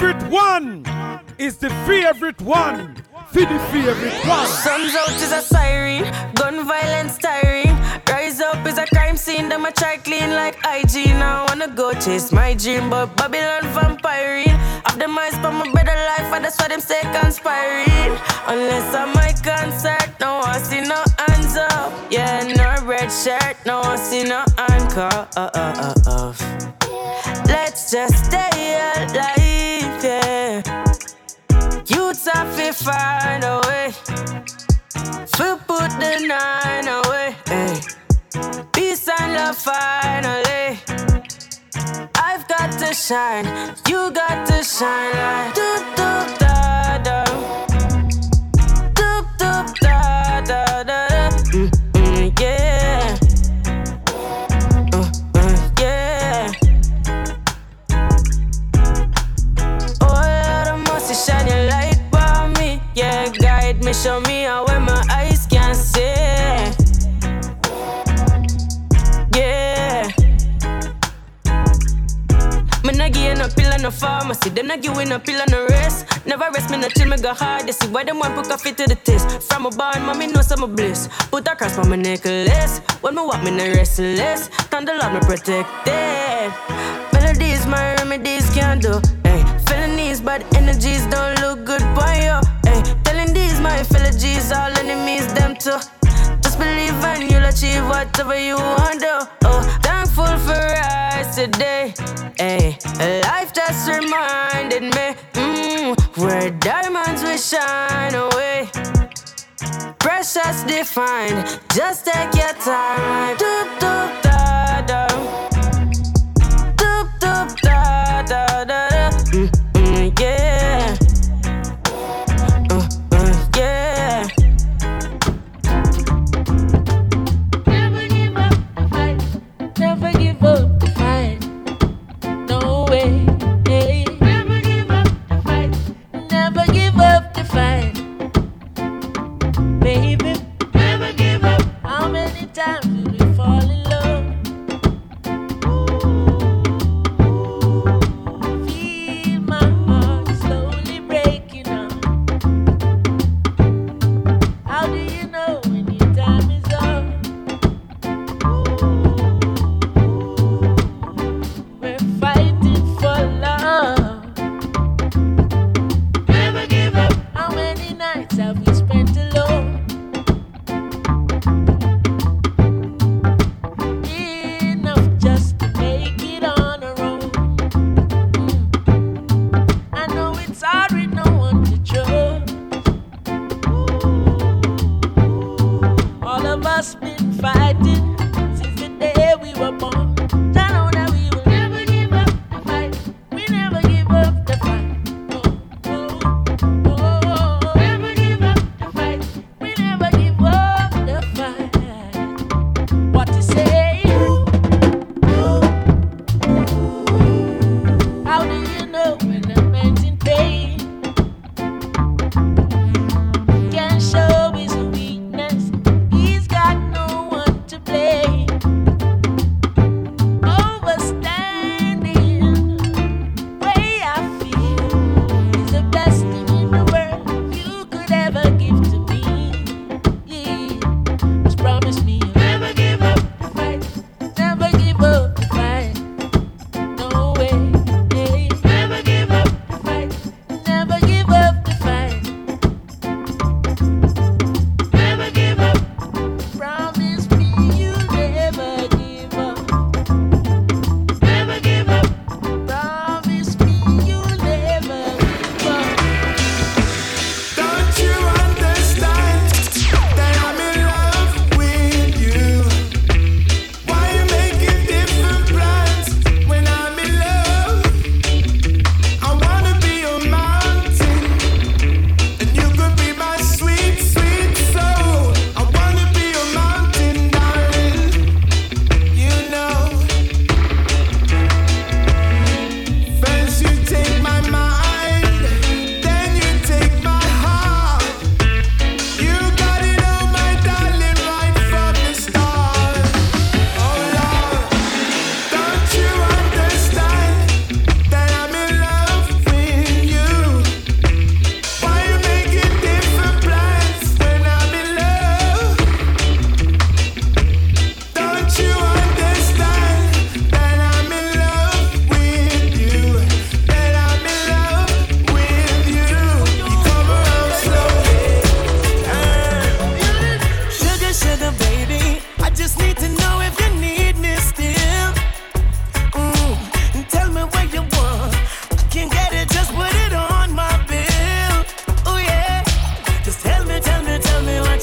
favorite one is the favorite one. For the favorite one. Sun's out is a siren, gun violence tiring. Rise up is a crime scene, them a try clean like IG. Now I wanna go chase my dream, but Babylon vampiring. Of them eyes for my better life, and that's why them stay conspiring. Unless I'm my concert, no I see no hands up. Yeah, no red shirt, no I see no handcuff. Let's just stay Find a way. To put the nine away. Hey. Peace and love finally. I've got to shine, you got to shine like do do pill pharmacy. Them nah give you no pill and no rest. Never rest, me no chill, me go hard. They see why them want put coffee to the test. From a barn, mommy know some bliss. Put a cross on my necklace. When me walk, me no restless. Thunder love me protected. Melodies, my remedies can't do. Hey, felonies, bad energies don't look good for you. Hey, telling these my fellow G's, all enemies, them too. Believe and you'll achieve whatever you want to. Oh, thankful for us today. Hey, life just reminded me mm, where diamonds will shine away. Precious defined, just take your time.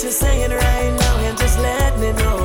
you're saying right now and just let me know.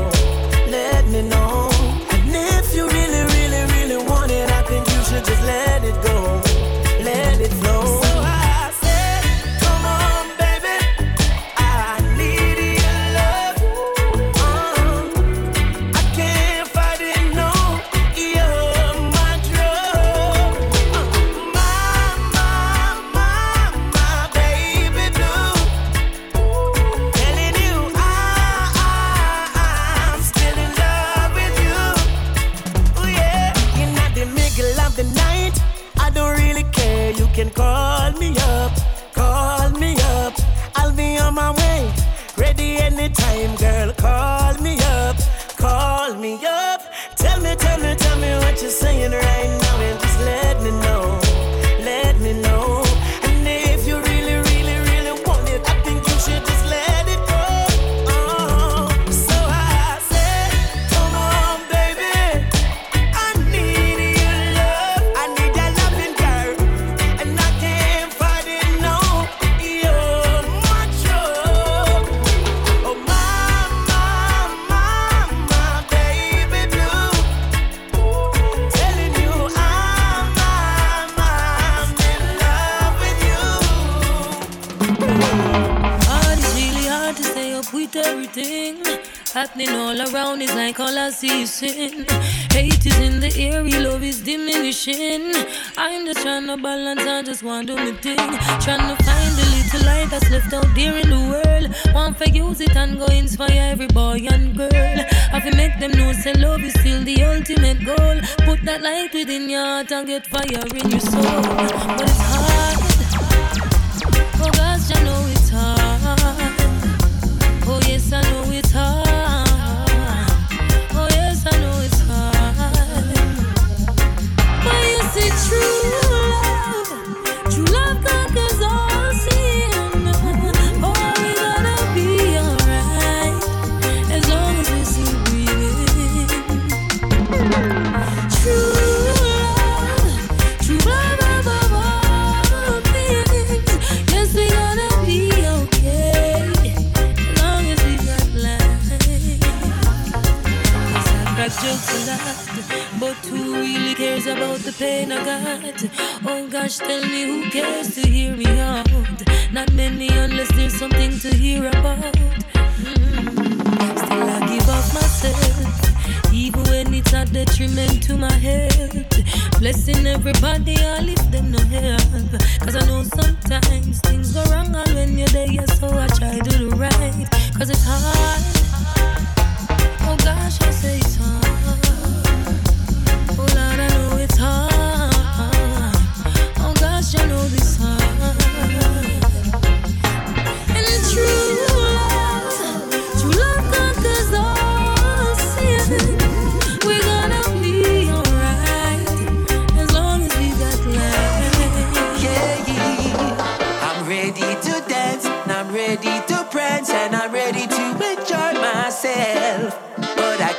Heart and get fire in your soul. But it's hard. Oh gosh, I know it's about the pain I got. Oh gosh, tell me who cares to hear me out. Not many unless there's something to hear about. Mm-hmm. Still, I give up myself, even when it's a detriment to my health. Blessing everybody, I lift them no help. Cause I know sometimes things go wrong, and when you're there, so I try to do right. Cause it's hard. Oh gosh, I say it's hard.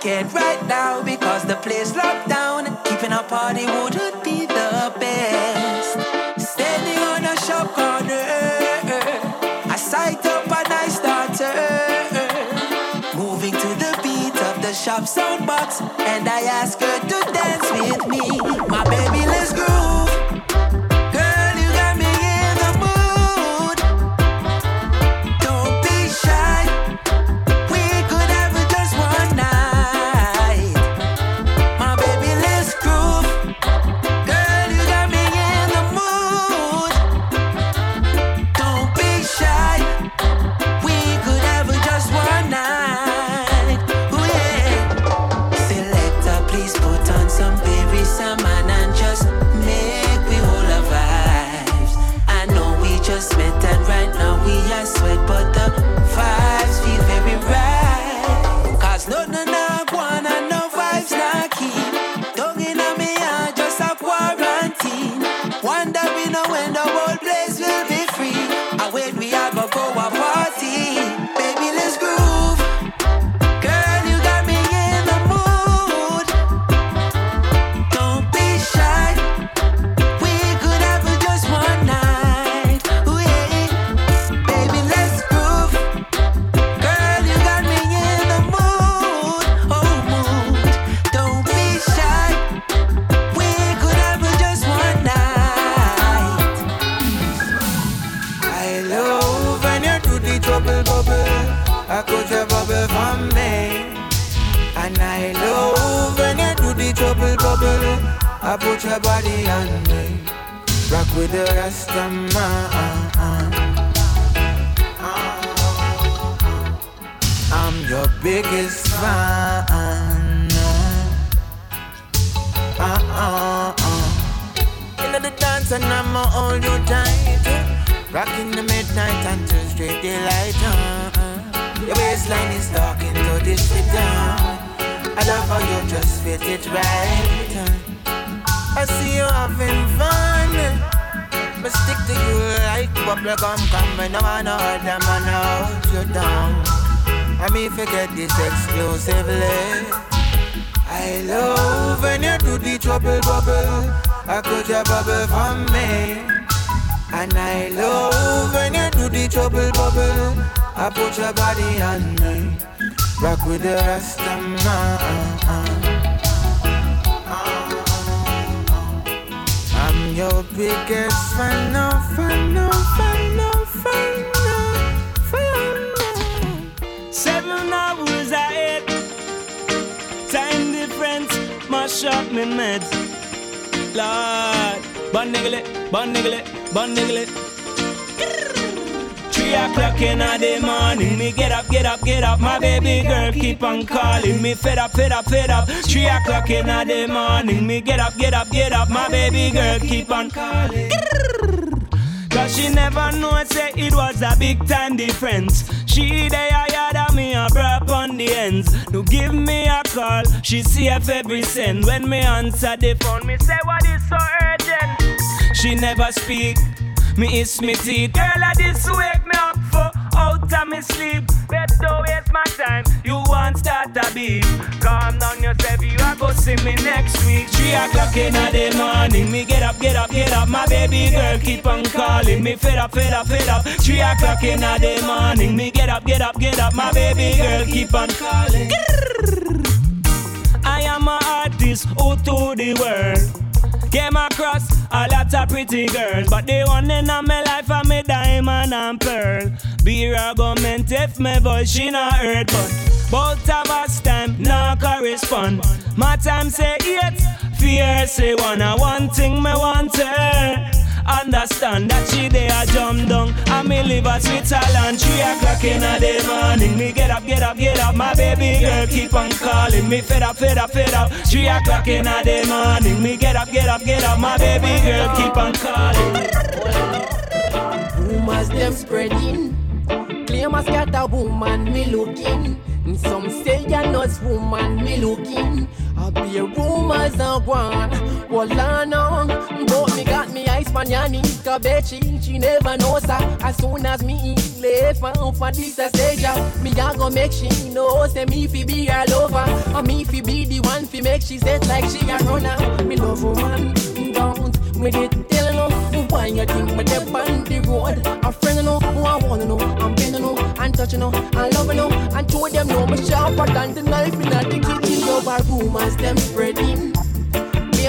Can't right now because the place locked down. A party wouldn't be the best. Standing on a shop corner, I sight up a nice daughter. Moving to the beat of the shop sound box, and I ask her to dance with me. My baby, let's the dance and I'ma hold you tight. Rocking the midnight until straight daylight. Uh-uh. Your waistline is talking to this shit uh-uh. I love how you just fit it right. Uh-uh. I see you having fun. But stick to you like bubble gum Come And I wanna hold order man hold you down. I mean, forget this exclusively. I love when you do the trouble bubble. I could your bubble from me. And I love when you do the trouble bubble. I put your body on me. Rock with the rest of my uh, uh, uh, I'm your biggest fan of, fan of, fan of, fan of, fan of. Seven hours I ate, Time difference, mash up me meds. Lord, bun niggle bun niggle bun niggle. Three o'clock in the morning, me get up, get up, get up. My baby girl keep on calling me, fed up, fed up, fed up. Three o'clock in the morning, me get up, get up, get up. My baby girl keep on calling. Cause she never know say it was a big time difference. She higher than me a brap on the ends. To give me a call, she see if every cent. When me answer the phone, me say what is so urgent. She never speak. Me is me teeth. Girl, I this wake me up for out of me sleep. Better waste my time. You want start a beat. Calm down yourself, you are go see me next week. Three o'clock in the morning. Me get up, get up, get up. My baby girl keep on calling me. Fed up, fed up, fed up. Three o'clock in the morning. Me get up, get up, get up. My baby girl keep on calling. I am an artist who to the world. Came across a lot of pretty girls, but the one in my life are me diamond and pearl. Be argument if my voice she not heard, but both of us time not correspond. My time say eight, fear say one. I One thing me want her. Understand that she there a jump down. And me live a Switzerland. Three o'clock in the morning. Me get up, get up, get up. My baby girl keep on calling Me. Fed up, fed up, fed up. Three o'clock in the morning. Me get up, get up, get up. My baby girl keep on calling Rumors them spreading. Claim a scatter woman me looking some say you're not woman me looking. I be a rumors and one. Well I know But me got me ice man yani Kabechi She never knows her. As soon as me left found for this stage uh, Me a go make she know Say me fi be her lover. And me fi be the one fi make she set like she a runner. Me love woman Don't me did tell no. Why you think me dep on the road? A friend know Who I wanna know. I'm And touching know. And loving know. And told them know me sharper than the knife in the kitchen. Over rumors them spreading.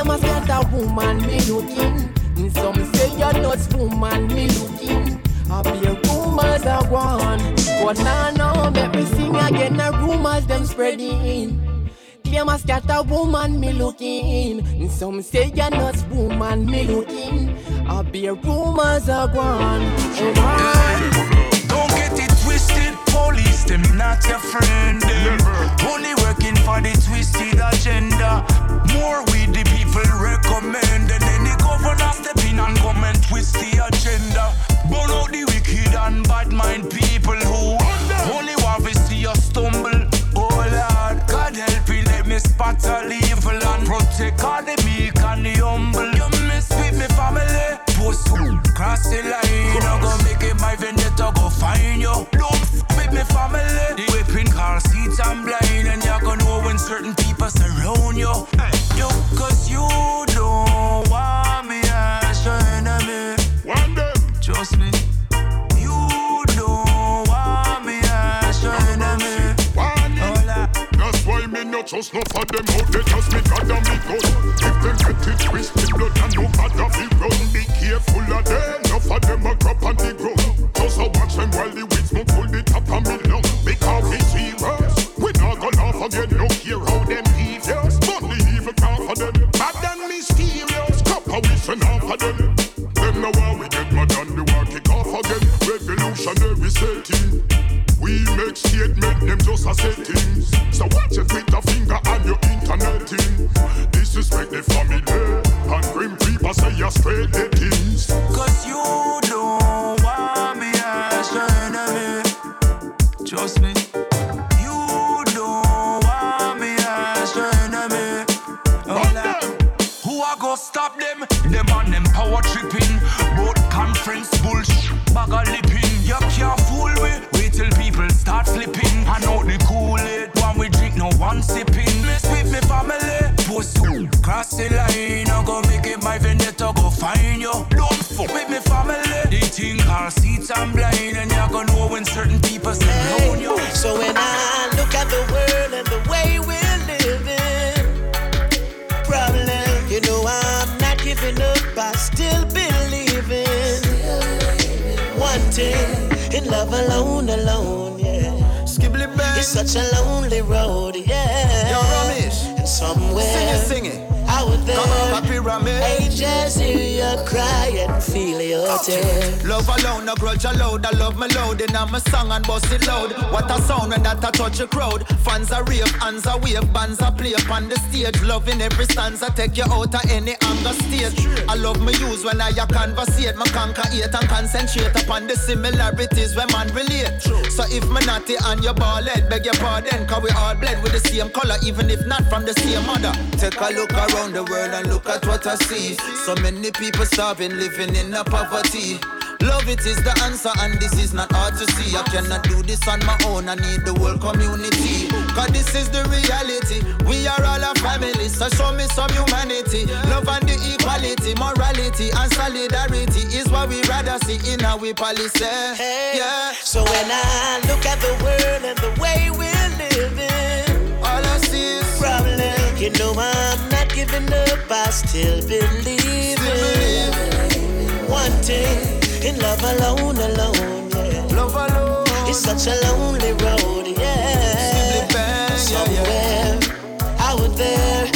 Must get a woman me looking. And Some say you're not woman me looking. I be a rumors are gone But now no make me sing again. The rumors them spreading. Claim a scatter woman me looking. And Some say you're not woman me looking. I be a rumors are gone Don't them not your friend. Them. Only working for the twisted agenda. More we the people me not no for them out there Just me God and me gun If them get it twisted blood and no matter fi run Be careful of them, no for them a crop on the ground Just a watch them while the weeds smoke full the It's such a lonely road, yeah. Yo, Ramesh. somewhere. Sing it, sing it. Out there, Come on, pyramid. angels hear you cry and feel your tears. Love alone, no grudge allowed. I love my load and I'm a song and bust it loud. What a sound when that I touch a crowd. Fans are rave, hands are wave, bands are play upon the stage. Loving every stanza, take you out of any anger state. I love my use when I a conversate. My conquer hate and concentrate upon the similarities when man relate. So if me naughty and your ball head, beg your pardon, cause we all bled with the same color, even if not from the same mother. Take a look around the world and look at what I see. So many people starving, living in a poverty. Love it is the answer, and this is not hard to see. I cannot do this on my own, I need the whole community. Cause this is the reality. We are all a family, so show me some humanity. Love and the equality, morality, and solidarity is what we rather see in our policy. Hey, Yeah. So when I look at the world and the way we're living, All I see is problem, you know I'm not giving up. I still believe in one thing in love alone, alone. Yeah, love alone. it's such a lonely road. Yeah, bang, yeah, somewhere out there,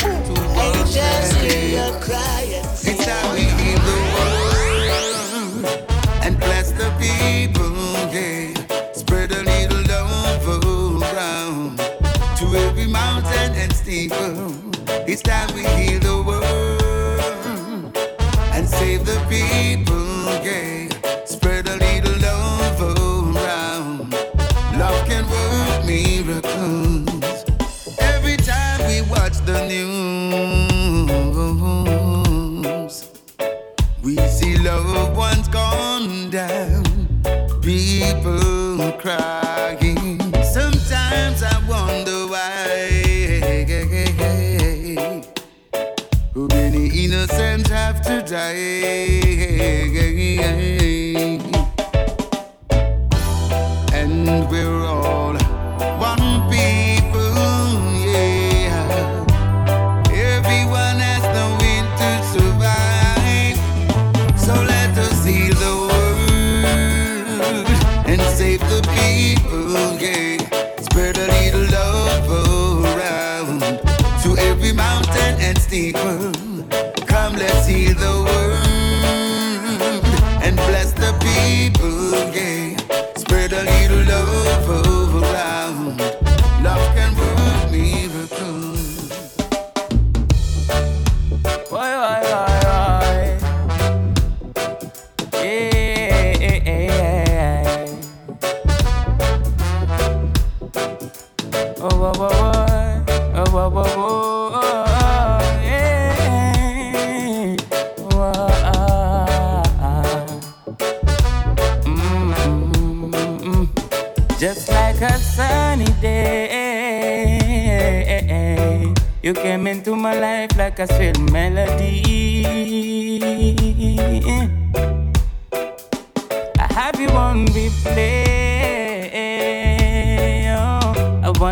angels hear you cry and feel It's how we heal the world and bless the people, yeah. Spread a little love around to every mountain and steeple. It's time we heal the world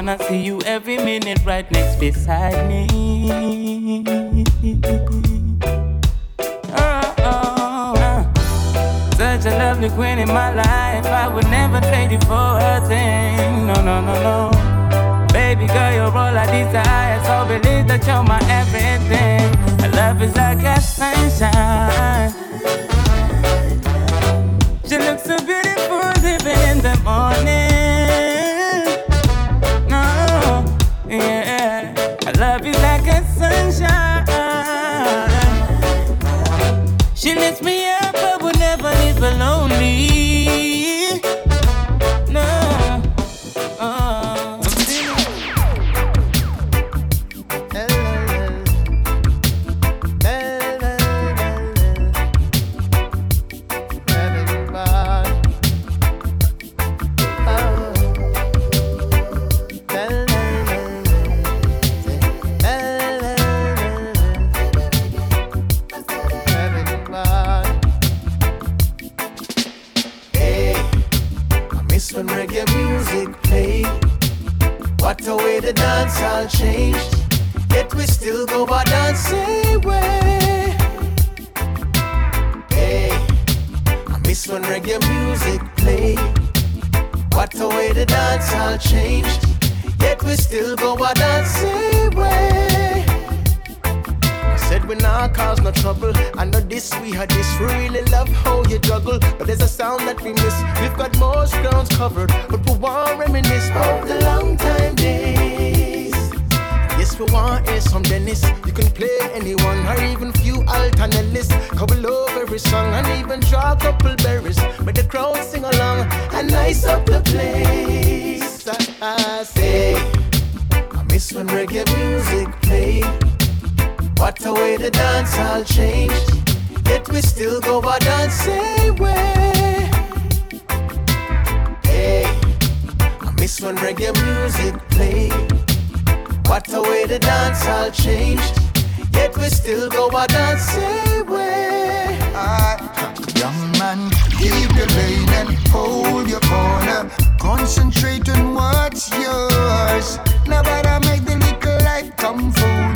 Oh, I see you every minute right next beside me. Oh, oh. Such a lovely queen in my life. I would never trade you for a thing. No, no, no, no. Baby girl, you're all I desire. So believe that you're my everything. My love is like a sunshine. anyone or even few alternatives. Couple of every song and even draw a couple berries. But the crowd sing along and nice up the place. I, I say, I miss when reggae music play. What a way to dance I'll change. Yet we still go our same way. Hey, I miss when reggae music play. What a way to dance I'll change yet we still go a dancing way. Ah, young man, keep your lane and hold your corner. Concentrate on what's yours. Now, but make the little life come full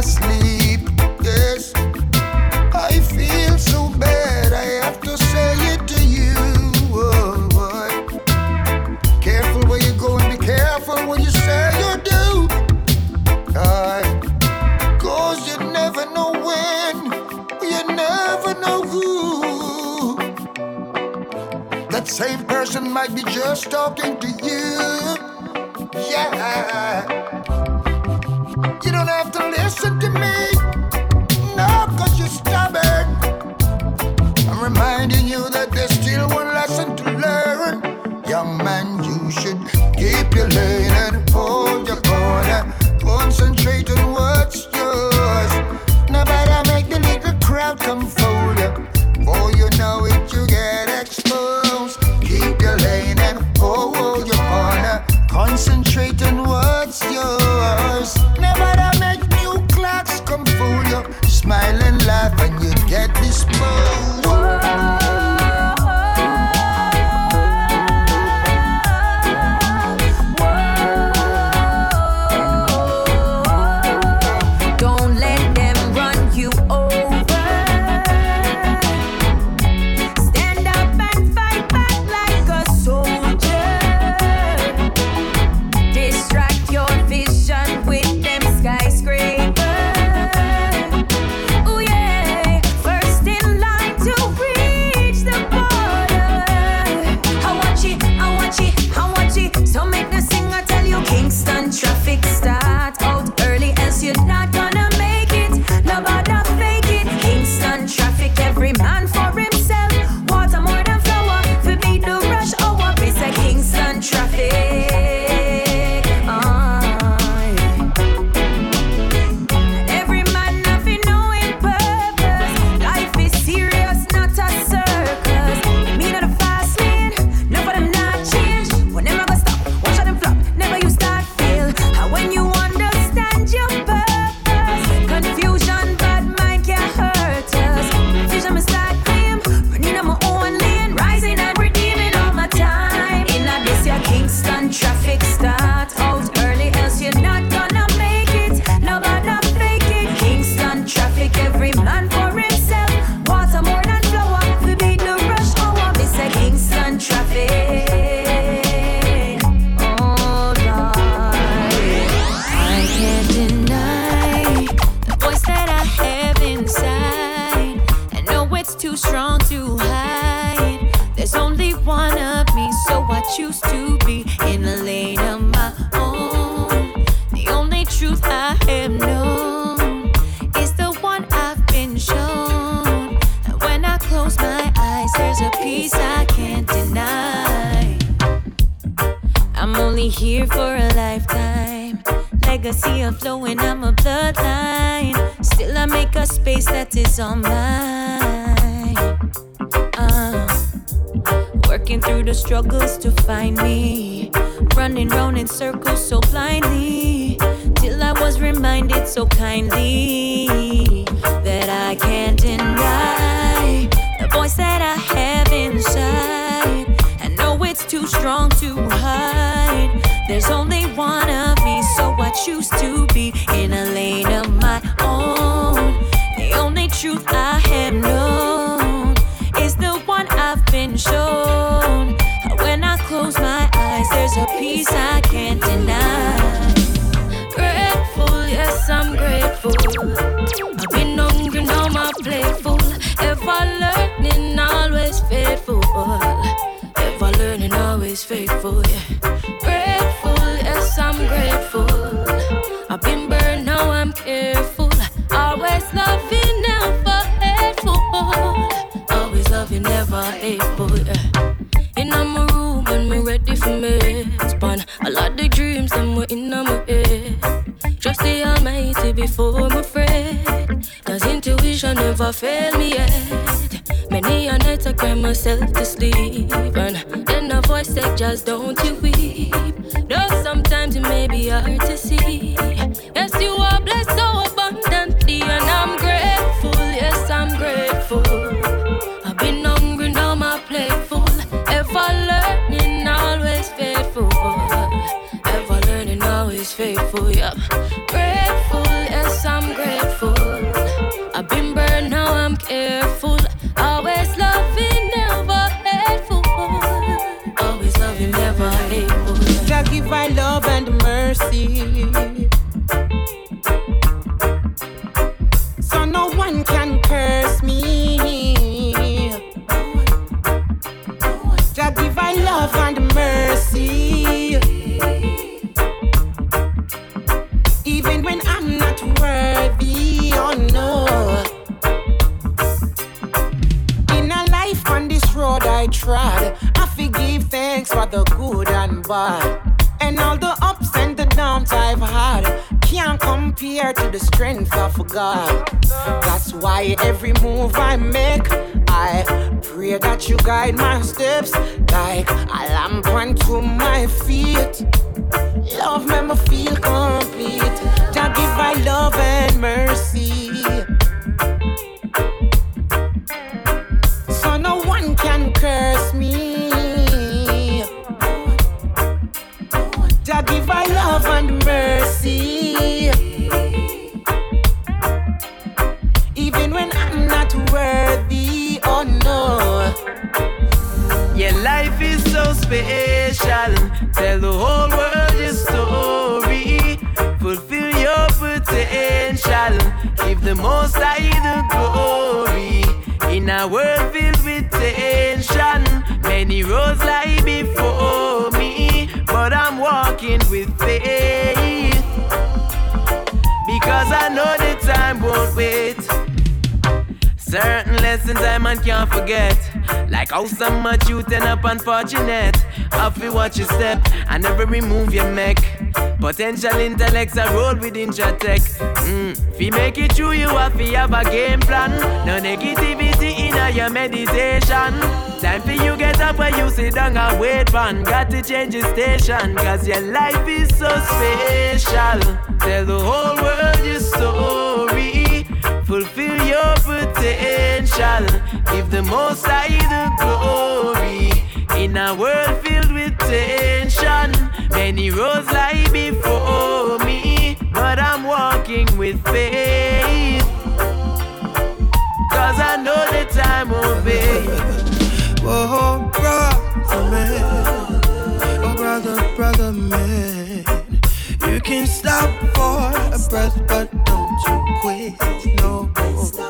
asleep. Yes, I feel so bad. I have to say it to you. Oh, oh. Careful where you go and be careful what you say or do. I, Cause you never know when, you never know who. That same person might be just talking to you. Yeah. You don't have to listen. concentrate on what's yours. Now better make the little crowd come forward. Before you know it, you get exposed. Keep your lane and hold your corner. Concentrate on what's yours. some before my friend. Cause intuition never failed me yet. Many a night I cry myself to sleep. And then a voice said, just don't you weep. Though sometimes it may be hard to see. Yes, you are blessed so Yeah, life is so special. Tell the whole world your story. Fulfill your potential. Give the most high the glory. In a world filled with tension, many roads lie before me. But I'm walking with faith. Because I know the time won't wait. Certain lessons I man can't forget. Like how some much you turn up unfortunate. Have to watch your step and never remove your neck. Potential intellects are roll with intratech. Mm. you make it true, you have to have a game plan. No negativity in your meditation. Time for you get up when you sit down and wait man. Got to change your station. Cause your life is so special. Tell the whole world your story. Fulfill your potential. Give the most high the glory. In a world filled with tension, many roads lie before me. But I'm walking with faith. Cause I know the time won't be. Oh, brother man. Oh, brother, brother man. You can stop for a breath, but don't you quit. No.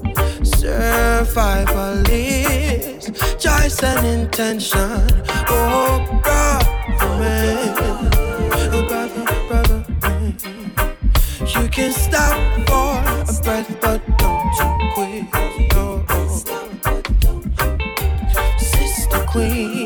Survival is choice and intention. Oh, brother. Oh, brother, brother. You can stop for a breath, but don't you quit. No. Sister Queen.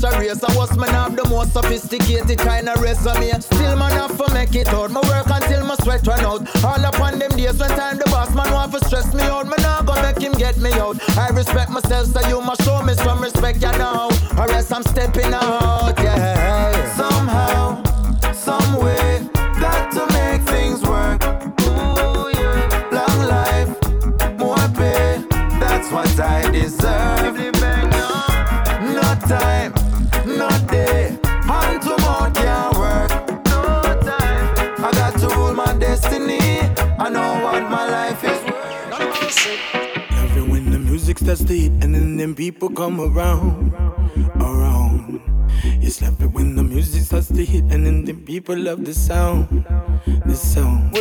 just a race. I was man have the most sophisticated kind of resume. Still man have to make it out. My work until my sweat run out. All upon them days when time the boss man want to stress me out. Man not gonna make him get me out. I respect myself, so you must show me some respect, you know. Or else I'm stepping out. people come around, around. slap it when the music starts to hit and then the people love the sound, the sound.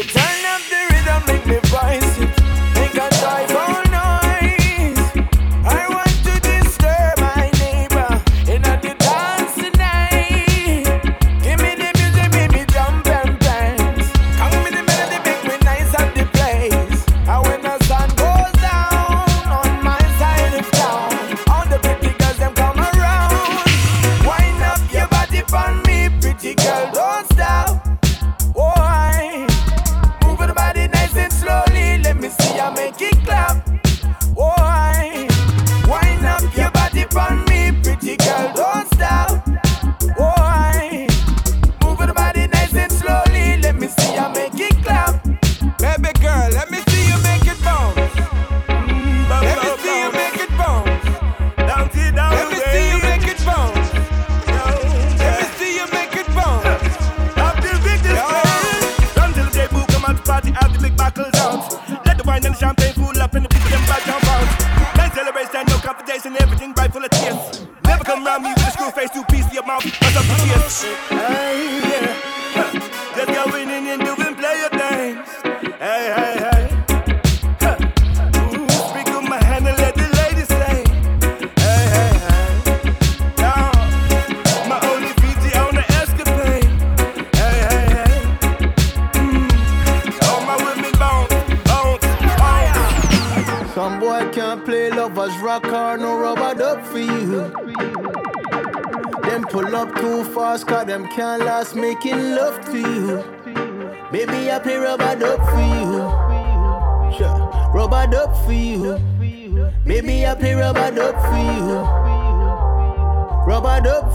make it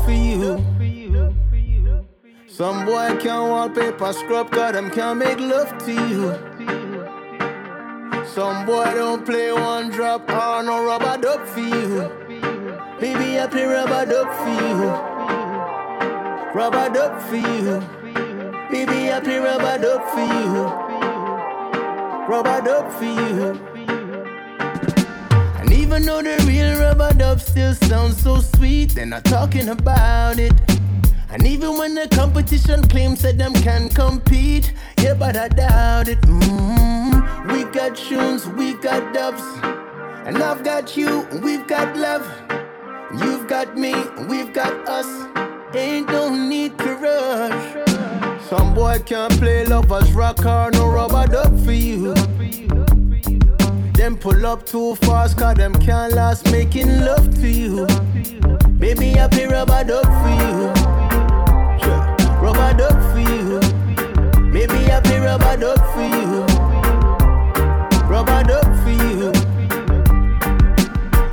for you. Some boy can't wallpaper scrub, cause them can't make love to you. Some boy don't play one drop or no rubber duck for you. Baby, I play rubber duck for you. Rubber duck for you. Baby, I play rubber duck for you. Rubber duck for you even know the real rubber dub still sounds so sweet. They're not talking about it. And even when the competition claims that them can compete, yeah, but I doubt it. Mm-hmm. We got tunes, we got dubs. And I've got you, we've got love. You've got me, we've got us. Ain't no need to rush. Some boy can't play lovers rock or no rubber dub for you. Them pull up too fast, cause them can't last making love to you. Baby, I pay rubber duck for you. Yeah. Rubber duck for you. Maybe I pay rubber duck for you. Rubber duck for you.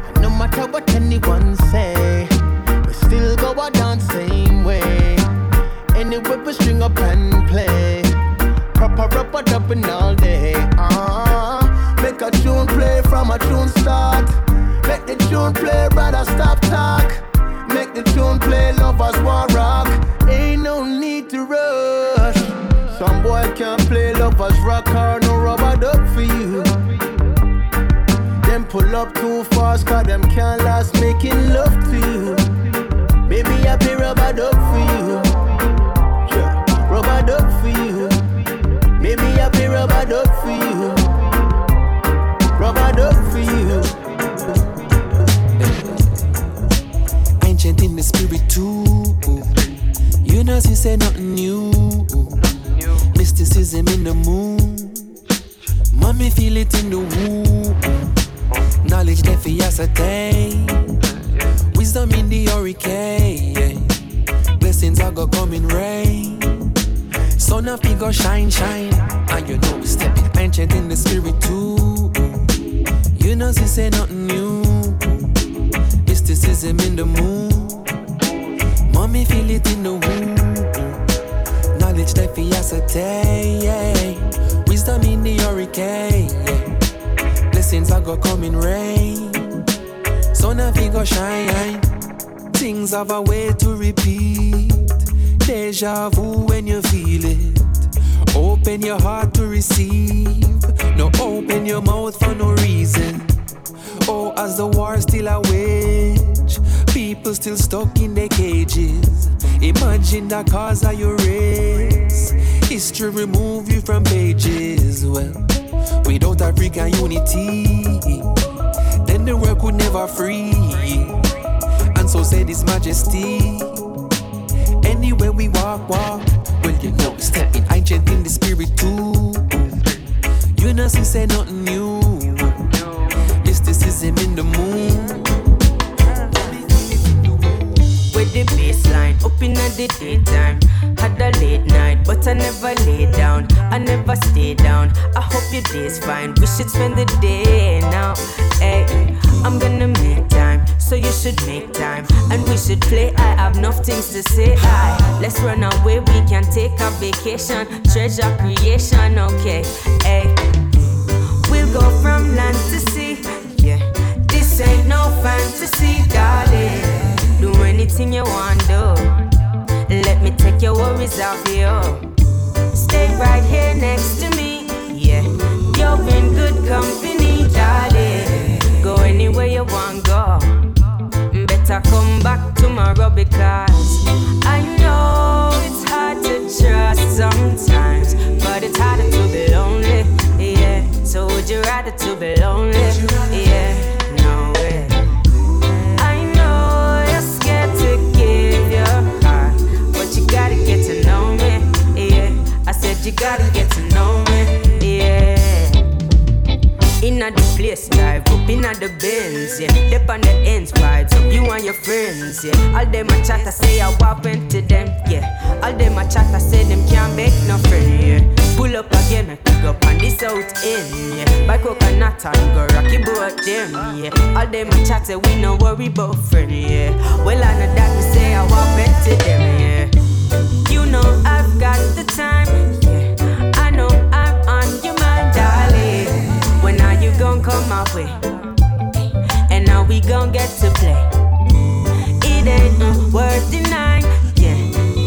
And no matter what anyone say, we still go out down same way. Anyway, we string up and play. Proper, rubber duck and all tune start. Let the tune play, brother, stop talk. Make the tune play, lovers want rock. Ain't no need to rush. Some boy can't play lovers rock or no rubber duck for you. Them pull up too fast, cause them can't last making love to you. Baby, I play rubber duck for you. Ancient in the spirit too. You know, she say nothing new. Mysticism in the moon. Mommy feel it in the womb. Knowledge that for ascertain. Wisdom in the hurricane. Blessings are go come in rain. Sun of me go shine, shine. And you know we stepping ancient in the spirit too. You know she say nothing new. Mysticism in the moon. Mommy feel it in the womb. Knowledge that for ascertain. Wisdom in the hurricane. Blessings are go come in rain. Sun of me go shine. Things have a way to repeat. Deja vu when you feel it. Open your heart to receive. No open your mouth for no reason. Oh, as the war still a wage, people still stuck in their cages. Imagine the cause of your race. History remove you from pages. Well, without African unity, then the world could never free. And so said His Majesty. Anywhere we walk, walk. Well, you know, stepping ancient in the spirit too. You know, she say nothing new. In the moon. With the bassline up in the daytime. Had a late night, but I never lay down. I never stay down. I hope your day's fine. We should spend the day now. Hey, I'm gonna make time, so you should make time. And we should play. I have enough things to say. Aye, let's run away. We can take a vacation. Treasure creation, okay. Hey, we'll go from land to sea. Ain't no fantasy, darling. Do anything you want, do. Let me take your worries off you. Stay right here next to me. Yeah, you're in good company, darling. Go anywhere you want, go. Better come back tomorrow because I on the ends, vibes you and your friends, yeah. All them a chat, I say I went to them, yeah. All them a chat, I say them can't make no friend, yeah. Pull up again, I pick up on the south end, yeah. Buy coconut and go rocky boat them, yeah. All them a chat, say we no worry about friend, yeah. Well, I know that we say I went to them, yeah. You know I've got the time, yeah. I know I'm on your mind, darling. When are you gonna come my way? We gon' get to play. It ain't uh, worth denying, yeah.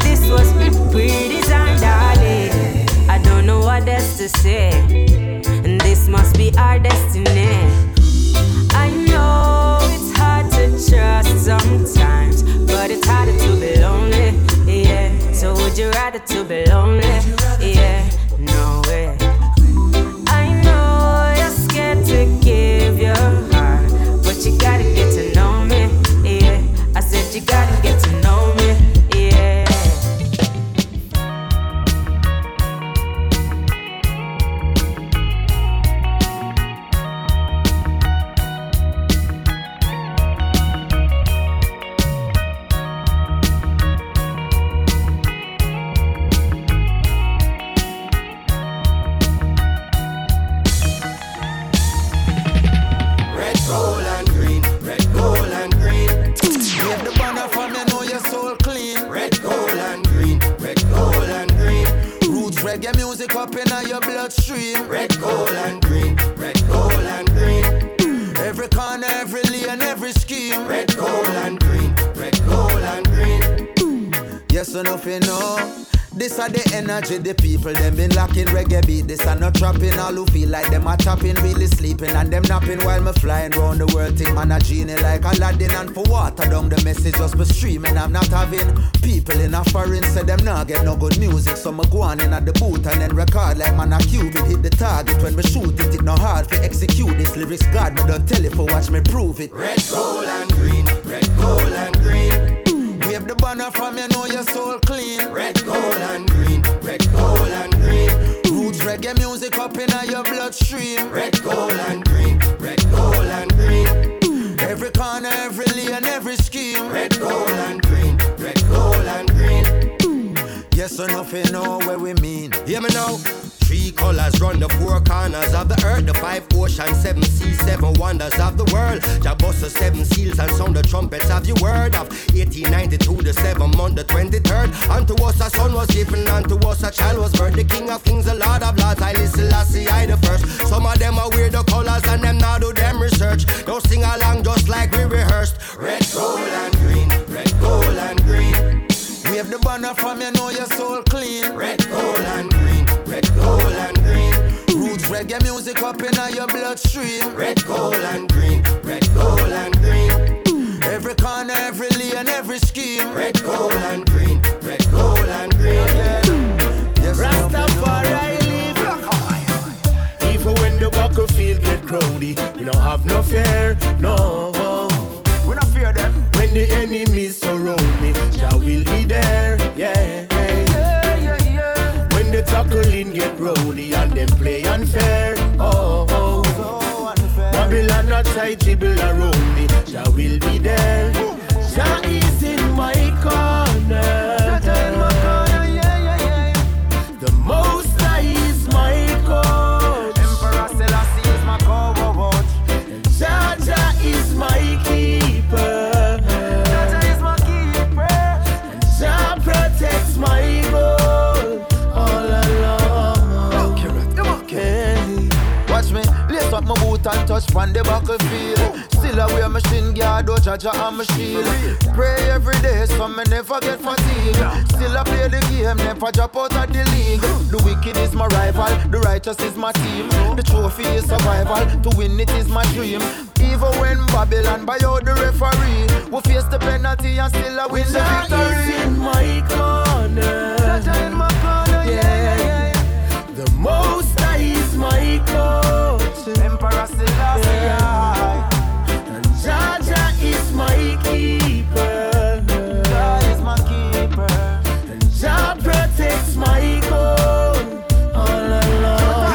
This was pre-designed, darling. I don't know what else to say. And this must be our destiny. I know it's hard to trust sometimes, but it's harder to be lonely, yeah. So would you rather to be lonely, yeah? You gotta get music up in your bloodstream. Red, gold, and green. Red, gold, and green. Every corner, every lane, every scheme. Red, gold, and green. Red, gold, and green. Yes, enough you know. This are the energy the people them been lacking reggae beat. This are not trapping. All who feel like them are tapping, really sleeping and them napping while me flying round the world. Think man a genie like Aladdin and for water down the message just be streaming. I'm not having people in a foreign say them not get no good music. So me go on in at the booth and then record like man a cupid hit the target when we shoot it. It no hard to execute this lyrics. God me don't tell it for watch me prove it. Red, gold and green. Red, gold and the banner from you know your soul clean. Red, gold, and green. Red, gold, and green. Roots reggae music up in your bloodstream. Red, gold, and green. Red, gold, and green. Every corner, every lane, every scheme. Red, gold, and Yes, enough you know where we mean. Hear me now. Three colors run the four corners of the earth, the five oceans, seven seas, seven wonders of the world. The seven seals and sound the trumpets of your word of 1892, the seventh month, the 23rd. Unto us a son was given, unto us a child was birth. The King of Kings, the Lord of Lords, I listen, I see I the first. Some of them are weird the colors and them now do them research. Don't sing along just like we rehearsed. Red, gold, and Wave the banner from you know your soul clean. Red, gold, and green. Red, gold, and green. Roots reggae music up in your bloodstream. Red, gold, and green. Red, gold, and green. Every corner, every lane, every scheme. Red, gold, and green. Red, gold, and green. Yes, Rastafari live. Even when the battlefield get crowdy, we don't have no fear, no. We don't fear them. When the enemies surround get rowdy and them play unfair, oh. oh. Babylon not try dribble around me, Jah will be there. On the battlefield. Still a wear my shin guard, oh Jaja and my shield. Pray every day so me never get fatigue. Still I play the game, never drop out of the league. The wicked is my rival, the righteous is my team. The trophy is survival, to win it is my dream. Even when Babylon buy out the referee, we face the penalty and still I win the victory. in my corner. Jaja in my corner, yeah, yeah, yeah. The Most High is my coach. Emperor Selassie, yeah. And Jah Jah is my keeper. Jah is my keeper. Jah protects my goal all along.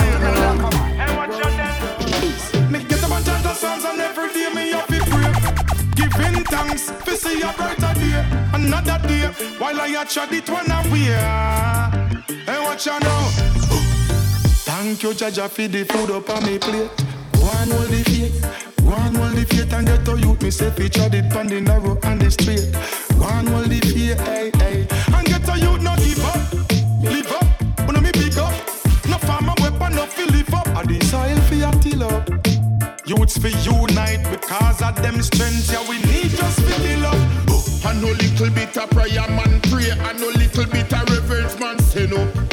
Me get a bunch of songs and every day me have to pray. Giving thanks for see a brighter day, another day. While I chat it one away. Hey, what you know? Thank you, Jaja, for the food up on me plate. One hold the faith, one hold the faith and get to youth. Me say feature it on the narrow and the straight. One hold the faith, hey, hey. And get to youth, not give up. Live up, when me pick up. No farmer weapon, no fill live up. And the soil for your till up. Youths for unite because of them strength. Yeah, we need just to fill up. Oh, I know little bit of prayer man pray, I know little bit of reverence man say no.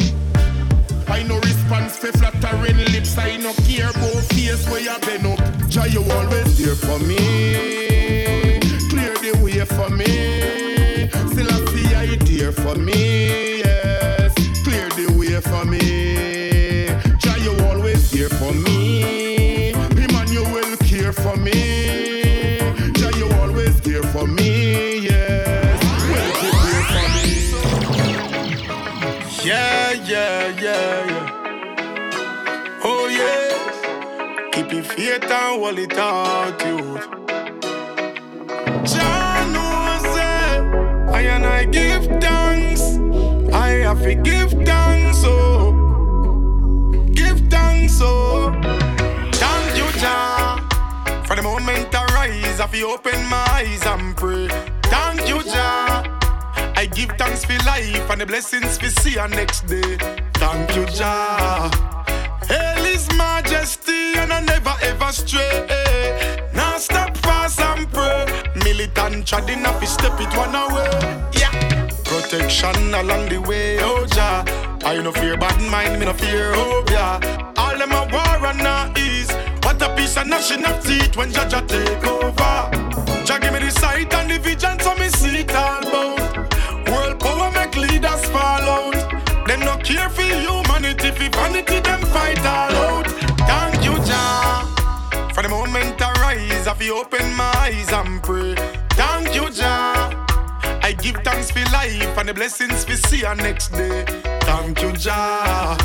Response for flattering lips, I no care about face where you been up. Jah, you always there for me, clear the way for me. Still I see I there for me, Faith and hold it out, youth. Jah knows it. I and I give thanks. I have to give thanks, oh. Give thanks, oh. Thank you, Jah. For the moment I rise, I feel open my eyes and pray. Thank you, Jah. I give thanks for life and the blessings for see our next day. Thank you, Jah. Hail His Majesty and I never ever stray. Now stop fast and pray. Militant treading up, step it one away. Yeah. Protection along the way, oh Jah. I no fear bad mind, me no fear, oh yeah. All them a war and not ease. What a piece of national teeth when Jah take over. Jah give me the sight and the vision, so me open my eyes and pray. Thank you, Jah. I give thanks for life and the blessings we see our next day. Thank you, Jah.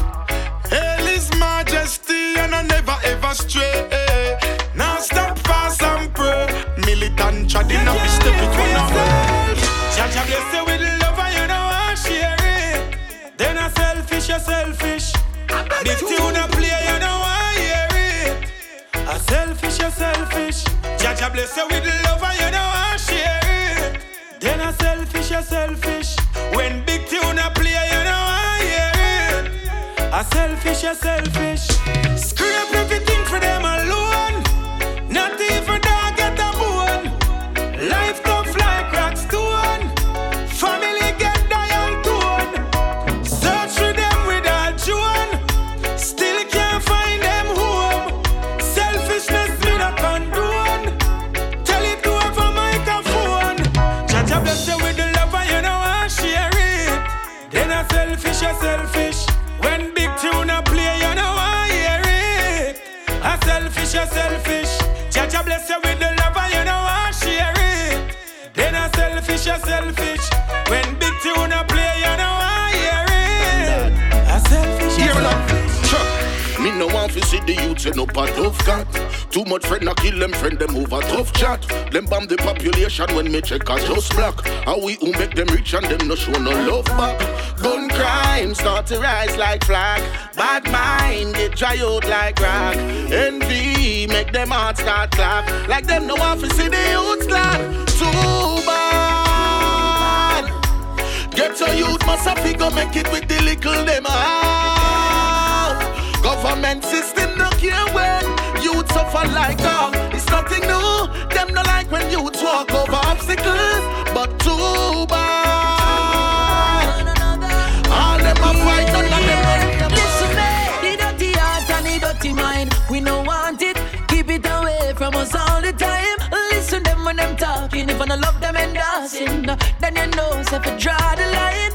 Hail His Majesty and I never ever stray. Now stop fast and pray. Militant treading up, step it one away. Jah Jah bless you with love and you know I share it. Then I selfish, you selfish. Big tune a play, you Jah bless you with love and you know I share it. Then I selfish, you selfish. When big tune a play, you know I hear it. I selfish, you selfish. No want to see the youths end up a tough cat. Too much friend a kill them friend them over tough chat. Them bomb the population when me check a just black. How we who make them rich and them no show no love back. Gun crime start to rise like flag. Bad mind get dry out like rock. Envy make them heart start clap. Like them no want to see the youths glad. Too bad. Get your youth must have figure make it with the little them out. Government system no care when youth suffer like dog. It's nothing new. Them no like when youth walk over obstacles, but too bad. All them a fight, none of them Listen, eh, the dirty heart and the dirty mind, we no want it. Keep it away from us all the time. Listen them when them talking. If I no love them endorsing, then you know so if you draw the line.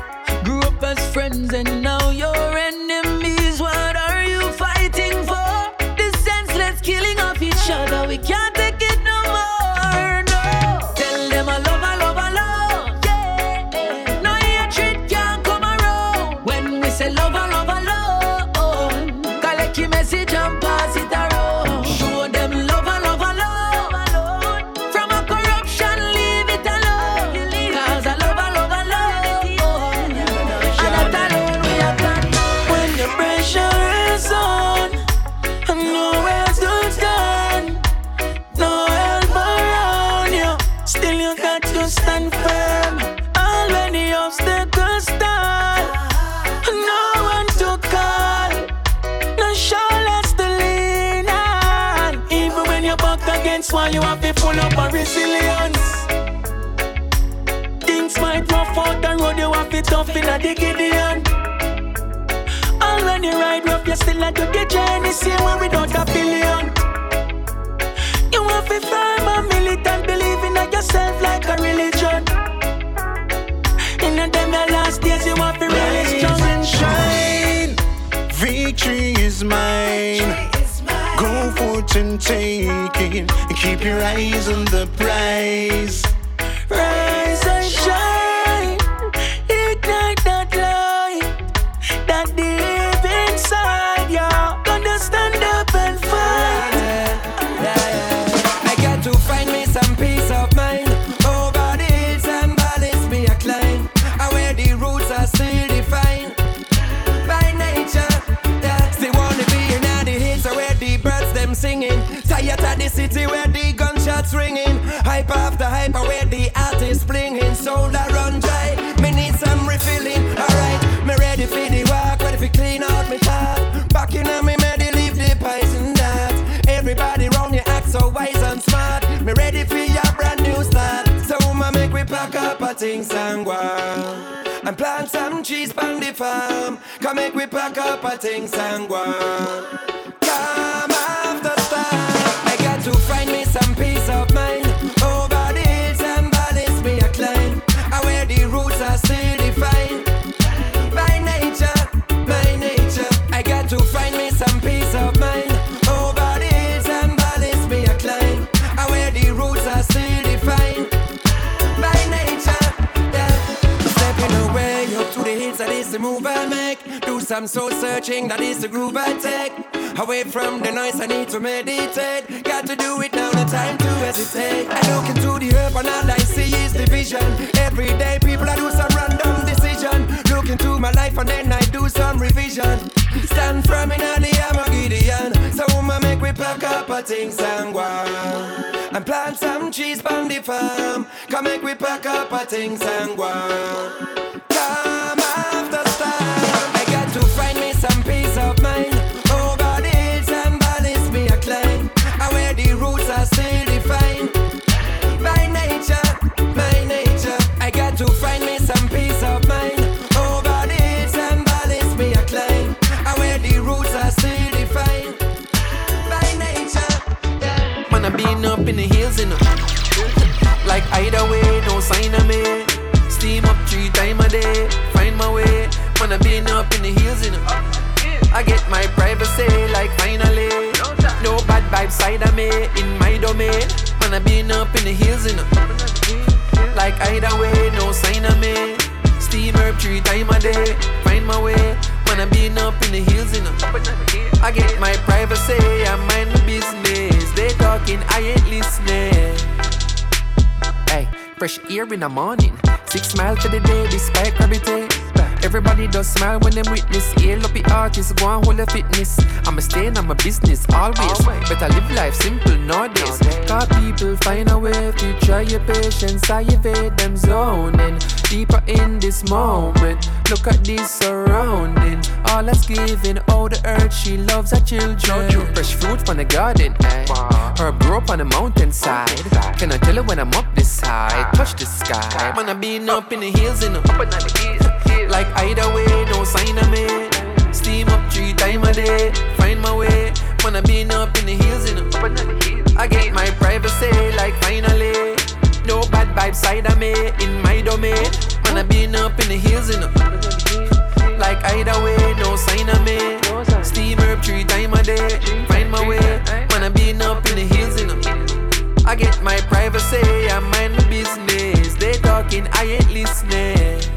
Tough in a Gideon. All when you ride rough, you still have to the journey. Same way without a billion. You have to firm and militant, believe in yourself like a religion. In the them your last days, you have to really strong and shine. Victory is mine. Go forth and take it. Keep your eyes on the prize. Gunshots ringing. Hype after hype where the artists blinging. That run dry. Me need my feeling. Alright, me ready for the walk, ready for clean out me thought. Back in me ready leave the poison that. Everybody round you act so wise and smart. Me ready for your brand new start. So ma make we pack up a things and go and plant some trees on the farm. Come make we pack up a things and go make. Do some soul searching, that is the groove I take. Away from the noise, I need to meditate. Got to do it now, no time to hesitate. I look into the earth and all I see is division. Every day, people I do some random decision. Look into my life and then I do some revision. Stand firm in the Armageddon. So, I'ma make we pack up a things and go and plant some trees on the farm. Come make we pack up a things and. Up in the hills, you know. Like either way, no sign of me. Steam up three times a day, find my way. Man, I been up in the hills, you know. I get my privacy, like finally. No bad vibes side of me, in my domain. Man, I been up in the hills, you know. Like either way, no sign of me. Steam up three times a day, find my way. Man, I been up in the hills, you know. I get my privacy, I. They talking, I ain't listening. Hey, fresh air in the morning. Six miles to the day, despite gravity. Everybody does smile when them witness. Hail up the artist, go and hold a fitness. I'ma stay in my business always. Better live life simple nowadays. Cause people find a way to try your patience. I evade them zoning. Deeper in this moment. Look at this surrounding. All that's giving, all the earth she loves her children. Fresh fruit from the garden, eh? Herb grow up on the mountainside. Can I tell her when I'm up this high? Touch the sky. Man, I been up in the hills, and up in the know. Like either way, no sign of me. Steam up three times a day. Find my way. Man, I been up in the hills, you know. I get my privacy, like finally. No bad vibes side of me, in my domain. Man, I been up in the hills, you know. Like either way, no sign of me. Steam herb three times a day. Find my way. Man, I been up in the hills, you know. I get my privacy, I mind my business. They talking, I ain't listening.